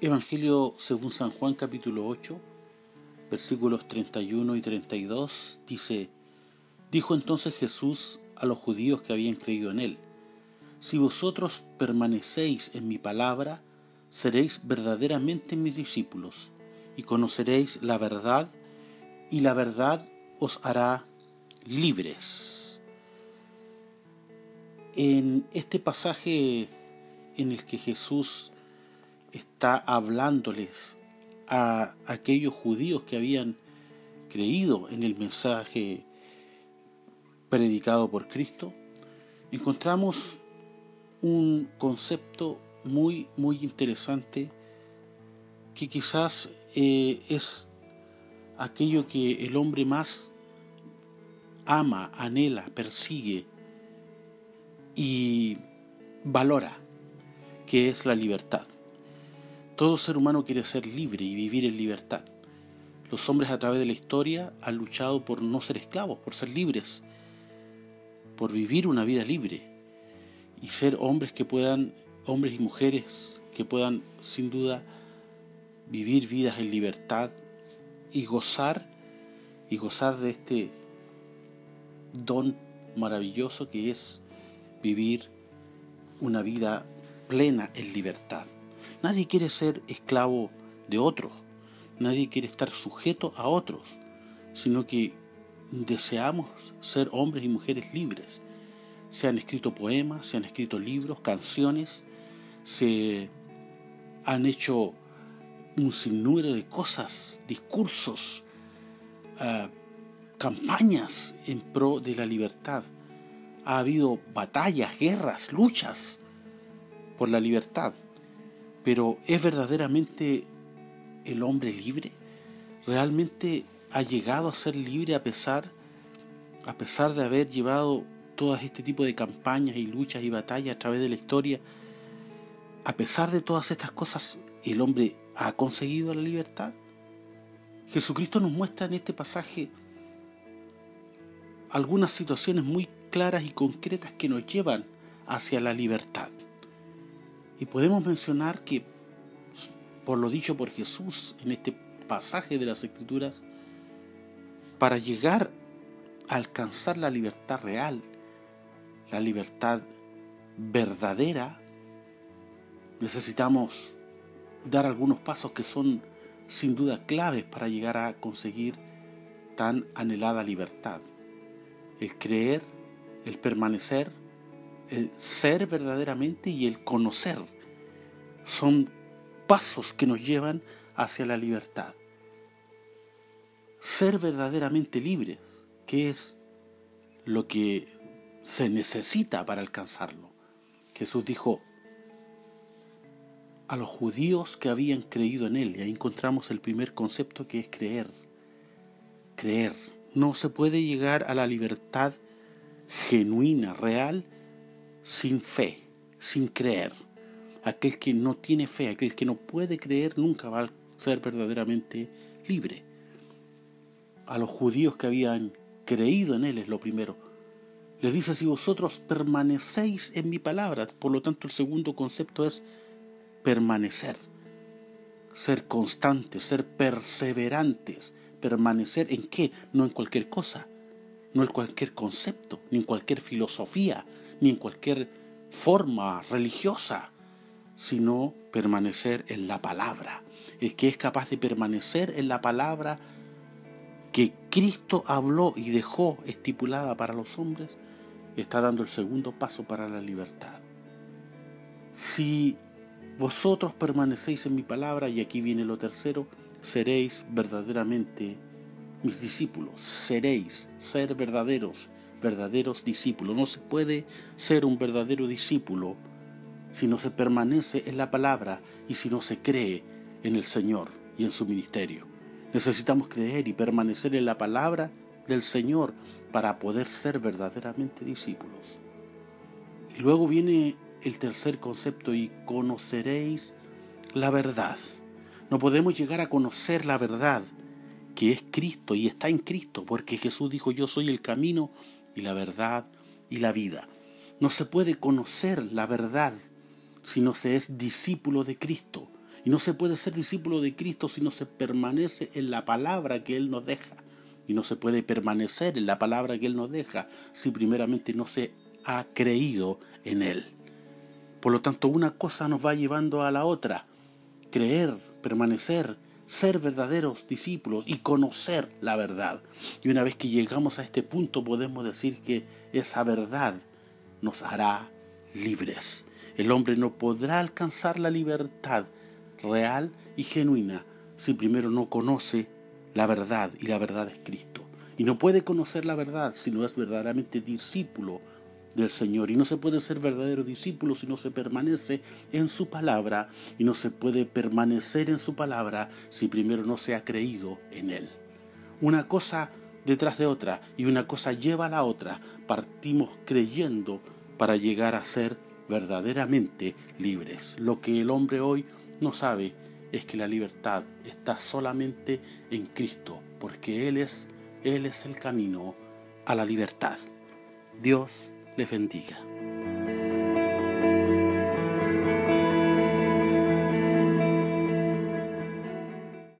Evangelio según San Juan capítulo 8, versículos 31 y 32 dice, Dijo entonces Jesús a los judíos que habían creído en él, Si vosotros permanecéis en mi palabra, seréis verdaderamente mis discípulos, y conoceréis la verdad, y la verdad os hará libres. En este pasaje en el que Jesús está hablándoles a aquellos judíos que habían creído en el mensaje predicado por Cristo, encontramos un concepto muy, muy interesante que quizás eh, es aquello que el hombre más ama, anhela, persigue y valora, que es la libertad. Todo ser humano quiere ser libre y vivir en libertad. Los hombres a través de la historia han luchado por no ser esclavos, por ser libres, por vivir una vida libre y ser hombres que puedan, hombres y mujeres que puedan sin duda vivir vidas en libertad y gozar y gozar de este don maravilloso que es vivir una vida plena en libertad. Nadie quiere ser esclavo de otros, nadie quiere estar sujeto a otros, sino que deseamos ser hombres y mujeres libres. Se han escrito poemas, se han escrito libros, canciones, se han hecho un sinnúmero de cosas, discursos, ah, campañas en pro de la libertad. Ha habido batallas, guerras, luchas por la libertad. Pero ¿es verdaderamente el hombre libre? ¿Realmente ha llegado a ser libre a pesar, a pesar de haber llevado todo este tipo de campañas y luchas y batallas a través de la historia? A pesar de todas estas cosas, ¿el hombre ha conseguido la libertad? Jesucristo nos muestra en este pasaje algunas situaciones muy claras y concretas que nos llevan hacia la libertad. Y podemos mencionar que, por lo dicho por Jesús en este pasaje de las Escrituras, para llegar a alcanzar la libertad real, la libertad verdadera, necesitamos dar algunos pasos que son sin duda claves para llegar a conseguir tan anhelada libertad. El creer, el permanecer, el ser verdaderamente y el conocer. Son pasos que nos llevan hacia la libertad. Ser verdaderamente libres, que es lo que se necesita para alcanzarlo. Jesús dijo a los judíos que habían creído en Él, y ahí encontramos el primer concepto que es creer. Creer. No se puede llegar a la libertad genuina, real, sin fe, sin creer. Aquel que no tiene fe, aquel que no puede creer, nunca va a ser verdaderamente libre. A los judíos que habían creído en Él es lo primero. Les dice, si vosotros permanecéis en mi palabra, por lo tanto el segundo concepto es permanecer, ser constantes, ser perseverantes, permanecer en qué, no en cualquier cosa, no en cualquier concepto, ni en cualquier filosofía, ni en cualquier forma religiosa, sino permanecer en la palabra. El que es capaz de permanecer en la palabra que Cristo habló y dejó estipulada para los hombres, está dando el segundo paso para la libertad. Si vosotros permanecéis en mi palabra, y aquí viene lo tercero, seréis verdaderamente mis discípulos, seréis, ser verdaderos, verdaderos discípulos. No se puede ser un verdadero discípulo si no se permanece en la palabra y si no se cree en el Señor y en su ministerio. Necesitamos creer y permanecer en la palabra del Señor para poder ser verdaderamente discípulos. Y luego viene el tercer concepto y conoceréis la verdad. No podemos llegar a conocer la verdad que es Cristo y está en Cristo, porque Jesús dijo yo soy el camino, y la verdad y la vida. No se puede conocer la verdad si no se es discípulo de Cristo. Y no se puede ser discípulo de Cristo si no se permanece en la palabra que Él nos deja. Y no se puede permanecer en la palabra que Él nos deja si primeramente no se ha creído en Él. Por lo tanto, una cosa nos va llevando a la otra. Creer, permanecer, ser verdaderos discípulos y conocer la verdad. Y una vez que llegamos a este punto podemos decir que esa verdad nos hará libres. El hombre no podrá alcanzar la libertad real y genuina si primero no conoce la verdad y la verdad es Cristo. Y no puede conocer la verdad si no es verdaderamente discípulo del Señor. Y no se puede ser verdadero discípulo si no se permanece en su palabra. Y no se puede permanecer en su palabra si primero no se ha creído en Él. Una cosa detrás de otra y una cosa lleva a la otra. Partimos creyendo para llegar a ser verdaderamente libres. Lo que el hombre hoy no sabe es que la libertad está solamente en Cristo, porque Él es, Él es el camino a la libertad. Dios les bendiga.